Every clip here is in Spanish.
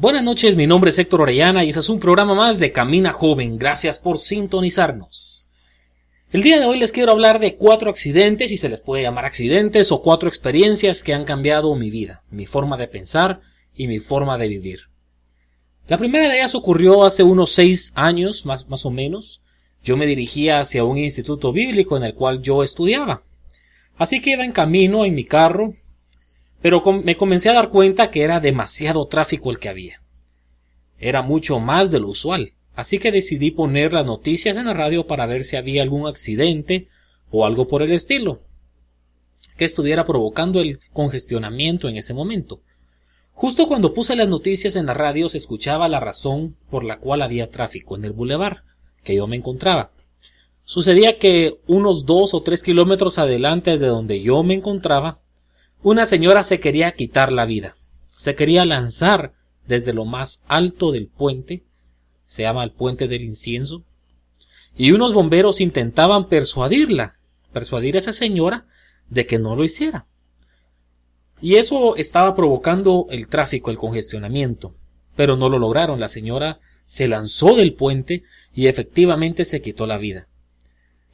Buenas noches, mi nombre es Héctor Orellana y este es un programa más de Camina Joven. Gracias por sintonizarnos. El día de hoy les quiero hablar de cuatro accidentes, si se les puede llamar accidentes, o cuatro experiencias que han cambiado mi vida, mi forma de pensar y mi forma de vivir. La primera de ellas ocurrió hace unos seis años, más, más o menos. Yo me dirigía hacia un instituto bíblico en el cual yo estudiaba. Así que iba en camino en mi carro, pero me comencé a dar cuenta que era demasiado tráfico el que había. Era mucho más de lo usual, así que decidí poner las noticias en la radio para ver si había algún accidente o algo por el estilo que estuviera provocando el congestionamiento en ese momento. Justo cuando puse las noticias en la radio se escuchaba la razón por la cual había tráfico en el bulevar que yo me encontraba. Sucedía que unos dos o tres kilómetros adelante de donde yo me encontraba una señora se quería quitar la vida. Se quería lanzar desde lo más alto del puente, se llama el puente del incienso, y unos bomberos intentaban persuadirla, persuadir a esa señora de que no lo hiciera. Y eso estaba provocando el tráfico, el congestionamiento, pero no lo lograron. La señora se lanzó del puente y efectivamente se quitó la vida.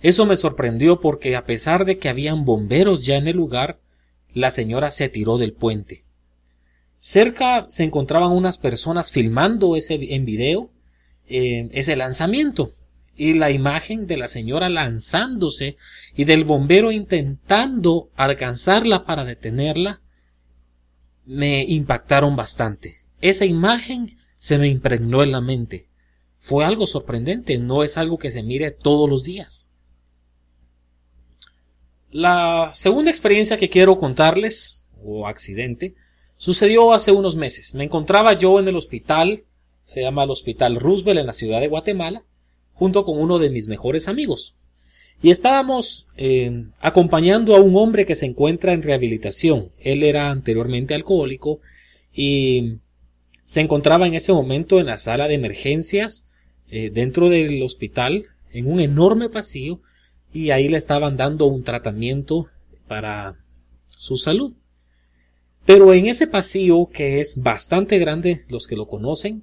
Eso me sorprendió porque a pesar de que habían bomberos ya en el lugar, la señora se tiró del puente. Cerca se encontraban unas personas filmando ese en video eh, ese lanzamiento y la imagen de la señora lanzándose y del bombero intentando alcanzarla para detenerla me impactaron bastante. Esa imagen se me impregnó en la mente. Fue algo sorprendente, no es algo que se mire todos los días. La segunda experiencia que quiero contarles, o accidente, sucedió hace unos meses. Me encontraba yo en el hospital, se llama el Hospital Roosevelt en la ciudad de Guatemala, junto con uno de mis mejores amigos. Y estábamos eh, acompañando a un hombre que se encuentra en rehabilitación. Él era anteriormente alcohólico y se encontraba en ese momento en la sala de emergencias eh, dentro del hospital, en un enorme pasillo, y ahí le estaban dando un tratamiento para su salud. Pero en ese pasillo, que es bastante grande, los que lo conocen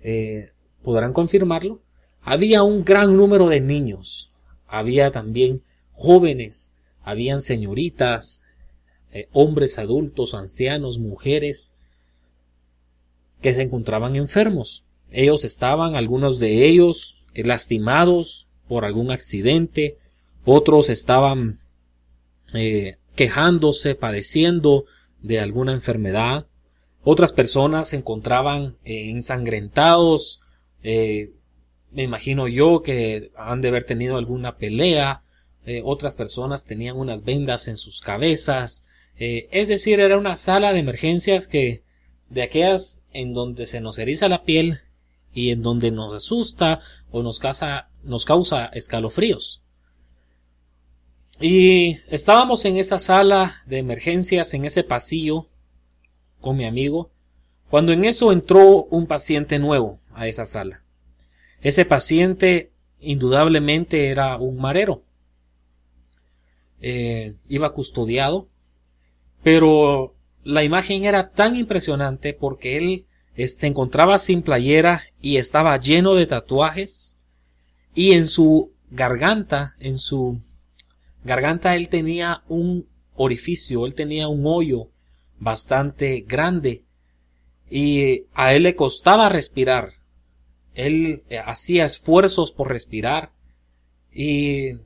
eh, podrán confirmarlo, había un gran número de niños, había también jóvenes, habían señoritas, eh, hombres adultos, ancianos, mujeres, que se encontraban enfermos. Ellos estaban, algunos de ellos, lastimados, por algún accidente, otros estaban eh, quejándose, padeciendo de alguna enfermedad, otras personas se encontraban eh, ensangrentados, eh, me imagino yo que han de haber tenido alguna pelea, otras personas tenían unas vendas en sus cabezas, es decir, era una sala de emergencias que de aquellas en donde se nos eriza la piel y en donde nos asusta o nos causa, nos causa escalofríos. Y estábamos en esa sala de emergencias, en ese pasillo, con mi amigo, cuando en eso entró un paciente nuevo a esa sala. Ese paciente indudablemente era un marero. Eh, iba custodiado, pero la imagen era tan impresionante porque él se encontraba sin playera y estaba lleno de tatuajes y en su garganta, en su garganta él tenía un orificio, él tenía un hoyo bastante grande y a él le costaba respirar. Él eh, hacía esfuerzos por respirar y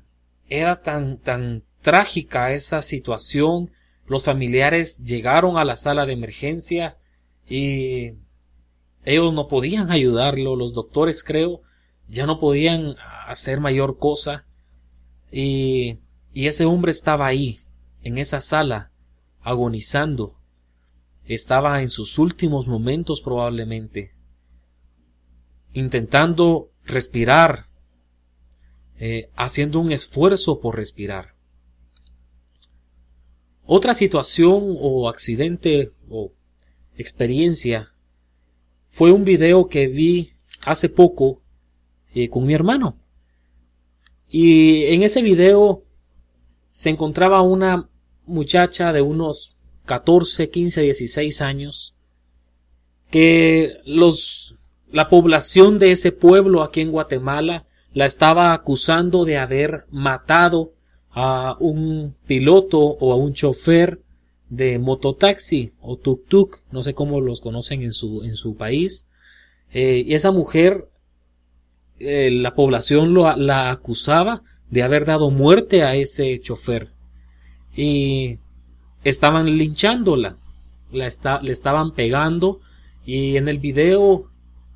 era tan tan trágica esa situación. Los familiares llegaron a la sala de emergencia y ellos no podían ayudarlo, los doctores creo ya no podían hacer mayor cosa y, y ese hombre estaba ahí, en esa sala, agonizando. Estaba en sus últimos momentos probablemente, intentando respirar, eh, haciendo un esfuerzo por respirar. Otra situación o accidente o experiencia fue un video que vi hace poco eh, con mi hermano. Y en ese video se encontraba una muchacha de unos 14, 15, 16 años que los la población de ese pueblo aquí en Guatemala la estaba acusando de haber matado a un piloto o a un chofer de mototaxi o tuk-tuk, no sé cómo los conocen en su, en su país. Eh, y esa mujer, eh, la población la acusaba de haber dado muerte a ese chofer. Y estaban linchándola, la le estaban pegando y en el video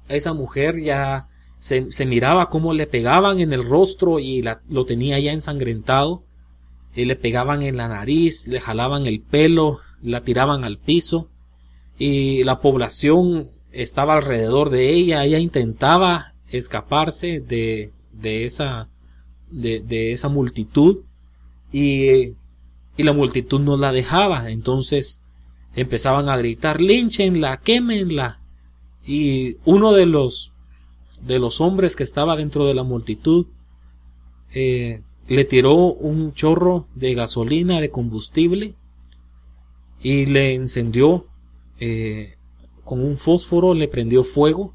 esa mujer ya se, se miraba cómo le pegaban en el rostro y lo tenía ya ensangrentado y le pegaban en la nariz, le jalaban el pelo, la tiraban al piso y la población estaba alrededor de ella, ella intentaba escaparse de, de esa de, de esa multitud y, y la multitud no la dejaba. Entonces empezaban a gritar linchenla, quémenla y uno de los de los hombres que estaba dentro de la multitud eh, le tiró un chorro de gasolina de combustible y le encendió eh, con un fósforo le prendió fuego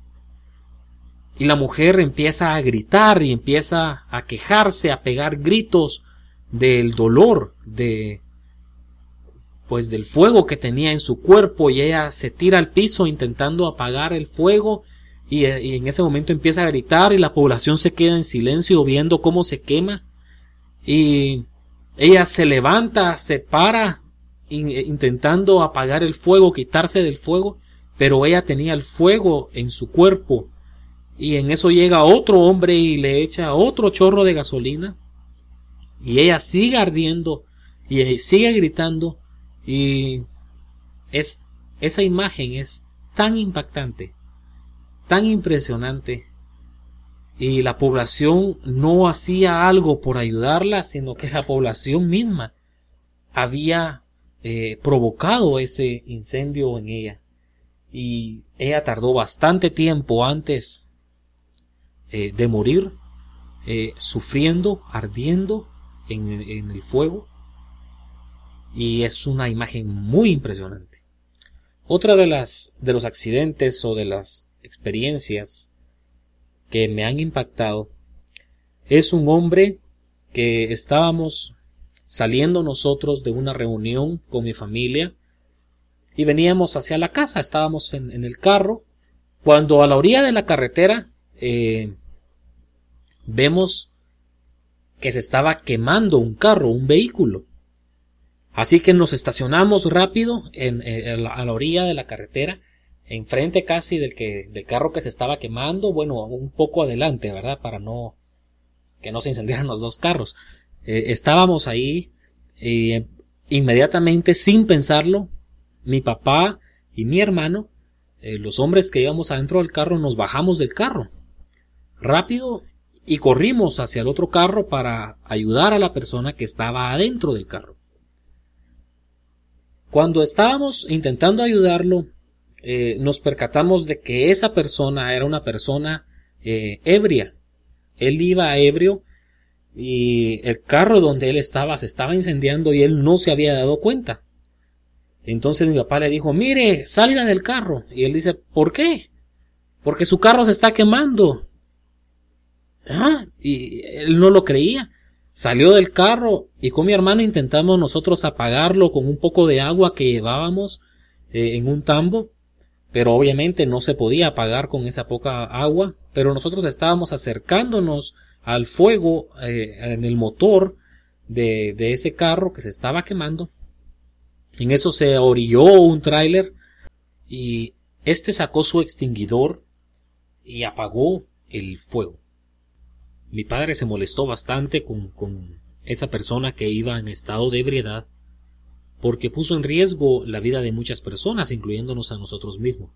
y la mujer empieza a gritar y empieza a quejarse a pegar gritos del dolor de pues del fuego que tenía en su cuerpo y ella se tira al piso intentando apagar el fuego y, y, en ese momento empieza a gritar y la población se queda en silencio viendo cómo se quema y ella se levanta, se para intentando apagar el fuego, quitarse del fuego, pero ella tenía el fuego en su cuerpo. Y en eso llega otro hombre y le echa otro chorro de gasolina. Y ella sigue ardiendo y sigue gritando y es, esa imagen es tan impactante, tan impresionante, y la población no hacía algo por ayudarla, sino que la población misma había eh, provocado ese incendio en ella. Y ella tardó bastante tiempo antes eh, de morir, eh, sufriendo, ardiendo en, en el fuego y es una imagen muy impresionante. Otra de las de los accidentes o de las experiencias que me han impactado es un hombre que estábamos saliendo nosotros de una reunión con mi familia y veníamos hacia la casa, estábamos en, el carro, cuando a la orilla de la carretera eh, vemos que se estaba quemando un carro, un vehículo. Así que nos estacionamos rápido en, a la orilla de la carretera, enfrente casi del que del carro que se estaba quemando, bueno, un poco adelante, ¿verdad? Para no que no se incendiaran los dos carros. Eh, estábamos ahí y eh, inmediatamente, sin pensarlo, mi papá y mi hermano, eh, los hombres que íbamos adentro del carro, nos bajamos del carro rápido y corrimos hacia el otro carro para ayudar a la persona que estaba adentro del carro. Cuando estábamos intentando ayudarlo, eh, nos percatamos de que esa persona era una persona eh, ebria. Él iba ebrio y el carro donde él estaba se estaba incendiando y él no se había dado cuenta. Entonces mi papá le dijo, mire, salga del carro. Y él dice, ¿por qué? Porque su carro se está quemando. Ah, y él no lo creía. Salió del carro y con mi hermano intentamos nosotros apagarlo con un poco de agua que llevábamos eh, en un tambo, pero obviamente no se podía apagar con esa poca agua, pero nosotros estábamos acercándonos al fuego eh, en el motor de, de ese carro que se estaba quemando. En eso se orilló un tráiler y este sacó su extinguidor y apagó el fuego. Mi padre se molestó bastante con, con esa persona que iba en estado de ebriedad porque puso en riesgo la vida de muchas personas, incluyéndonos a nosotros mismos.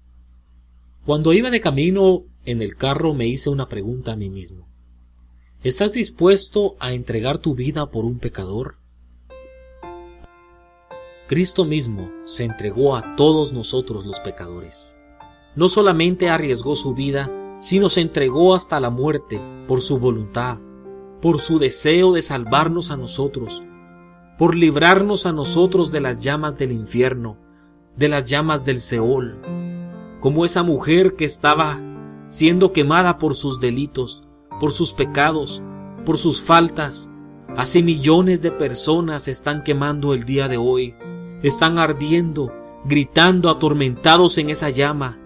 Cuando iba de camino en el carro me hice una pregunta a mí mismo. ¿Estás dispuesto a entregar tu vida por un pecador? Cristo mismo se entregó a todos nosotros los pecadores. No solamente arriesgó su vida, sino se entregó hasta la muerte por su voluntad, por su deseo de salvarnos a nosotros, por librarnos a nosotros de las llamas del infierno, de las llamas del Seol, como esa mujer que estaba siendo quemada por sus delitos, por sus pecados, por sus faltas. Así millones de personas están quemando el día de hoy, están ardiendo, gritando atormentados en esa llama.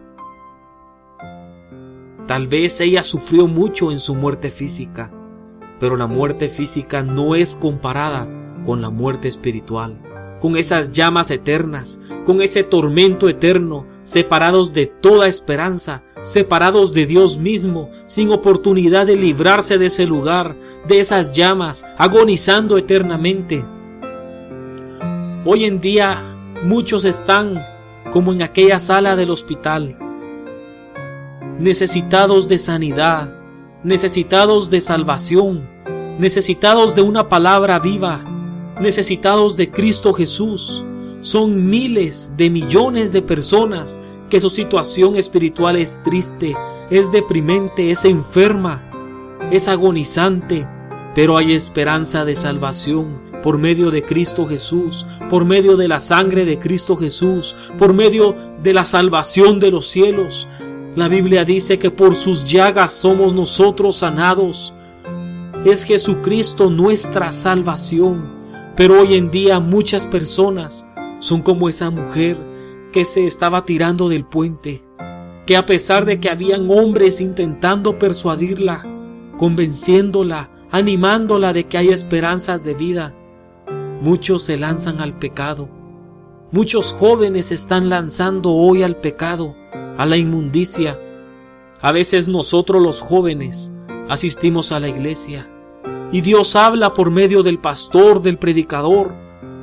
Tal vez ella sufrió mucho en su muerte física, pero la muerte física no es comparada con la muerte espiritual con esas llamas eternas, con ese tormento eterno, separados de toda esperanza, separados de Dios mismo, sin oportunidad de librarse de ese lugar, de esas llamas, agonizando eternamente. Hoy en día muchos están como en aquella sala del hospital, necesitados de sanidad, necesitados de salvación, necesitados de una palabra viva, necesitados de Cristo Jesús. Son miles de millones de personas que su situación espiritual es triste, es deprimente, es enferma, es agonizante, pero hay esperanza de salvación por medio de Cristo Jesús, por medio de la sangre de Cristo Jesús, por medio de la salvación de los cielos. La Biblia dice que por sus llagas somos nosotros sanados. Es Jesucristo nuestra salvación. Pero hoy en día muchas personas son como esa mujer que se estaba tirando del puente, que a pesar de que habían hombres intentando persuadirla, convenciéndola, animándola de que hay esperanzas de vida, muchos se lanzan al pecado. Muchos jóvenes están lanzando hoy al pecado, a la inmundicia. A veces nosotros los jóvenes asistimos a la iglesia, y Dios habla por medio del pastor, del predicador,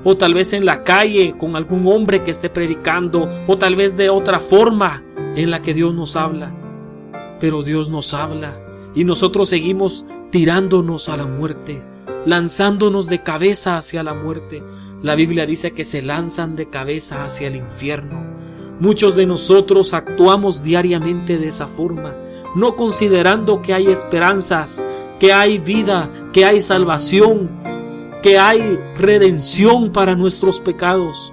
o tal vez en la calle con algún hombre que esté predicando, o tal vez de otra forma en la que Dios nos habla. Pero Dios nos habla y nosotros seguimos tirándonos a la muerte, lanzándonos de cabeza hacia la muerte. La Biblia dice que se lanzan de cabeza hacia el infierno. Muchos de nosotros actuamos diariamente de esa forma, no considerando que hay esperanzas, que hay vida, que hay salvación, que hay redención para nuestros pecados,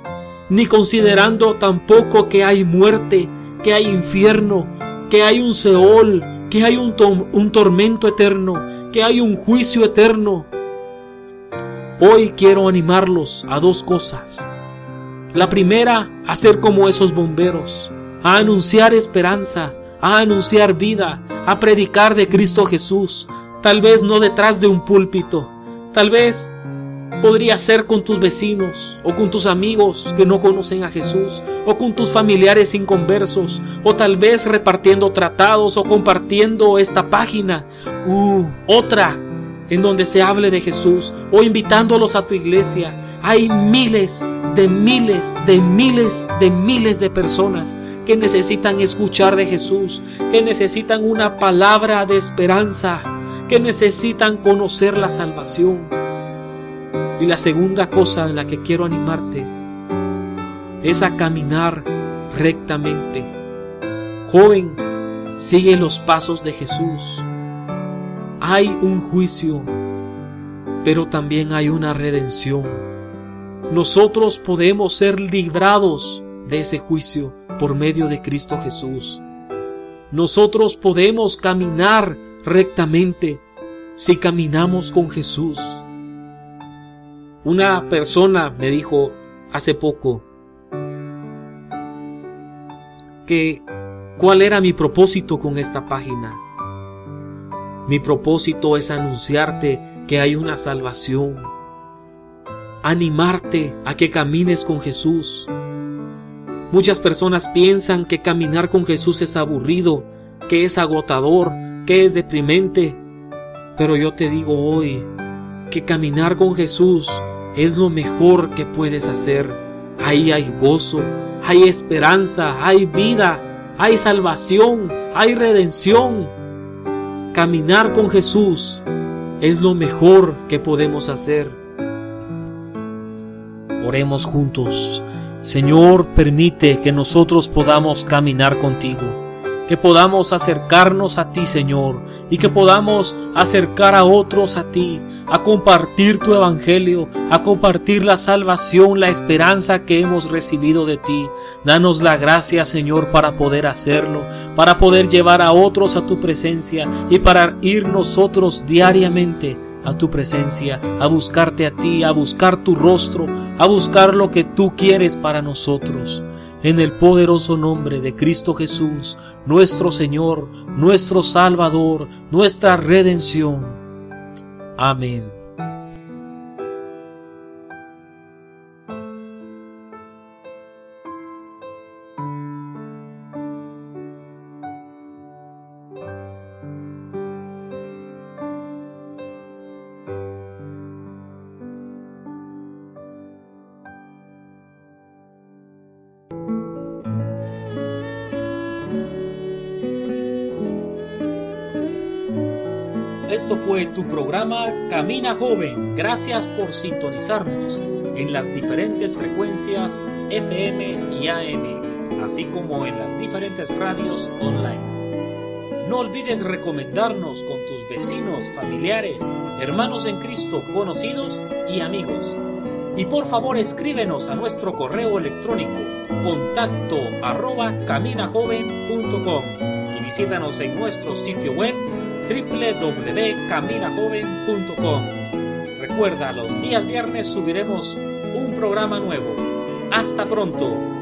ni considerando tampoco que hay muerte, que hay infierno, que hay un Seol, que hay un, tormento eterno, que hay un juicio eterno. Hoy quiero animarlos a dos cosas. La primera, a ser como esos bomberos, a anunciar esperanza, a anunciar vida, a predicar de Cristo Jesús, tal vez no detrás de un púlpito, tal vez podría ser con tus vecinos o con tus amigos que no conocen a Jesús o con tus familiares inconversos o tal vez repartiendo tratados o compartiendo esta página u otra en donde se hable de Jesús o invitándolos a tu iglesia. Hay miles de miles de miles de miles de personas que necesitan escuchar de Jesús, que necesitan una palabra de esperanza que necesitan conocer la salvación. Y la segunda cosa en la que quiero animarte es a caminar rectamente. Joven, sigue los pasos de Jesús. Hay un juicio, pero también hay una redención. Nosotros podemos ser librados de ese juicio por medio de Cristo Jesús. Nosotros podemos caminar rectamente si caminamos con Jesús. Una persona me dijo hace poco que cuál era mi propósito con esta página. Mi propósito es anunciarte que hay una salvación, animarte a que camines con Jesús. Muchas personas piensan que caminar con Jesús es aburrido, que es agotador, que es deprimente. Pero yo te digo hoy que caminar con Jesús es lo mejor que puedes hacer. Ahí hay gozo, hay esperanza, hay vida, hay salvación, hay redención. Caminar con Jesús es lo mejor que podemos hacer. Oremos juntos. Señor, permite que nosotros podamos caminar contigo, que podamos acercarnos a ti, Señor, y que podamos acercar a otros a ti, a compartir tu evangelio, a compartir la salvación, la esperanza que hemos recibido de ti. Danos la gracia, Señor, para poder hacerlo, para poder llevar a otros a tu presencia y para ir nosotros diariamente a tu presencia, a buscarte a ti, a buscar tu rostro, a buscar lo que tú quieres para nosotros. En el poderoso nombre de Cristo Jesús, nuestro Señor, nuestro Salvador, nuestra redención. Amén. Esto fue tu programa Camina Joven. Gracias por sintonizarnos en las diferentes frecuencias FM y AM, así como en las diferentes radios online. No olvides recomendarnos con tus vecinos, familiares, hermanos en Cristo, conocidos y amigos. Y por favor escríbenos a nuestro correo electrónico contacto arroba caminajoven.com y visítanos en nuestro sitio web www.caminajoven.com. Recuerda, los días viernes subiremos un programa nuevo. Hasta pronto.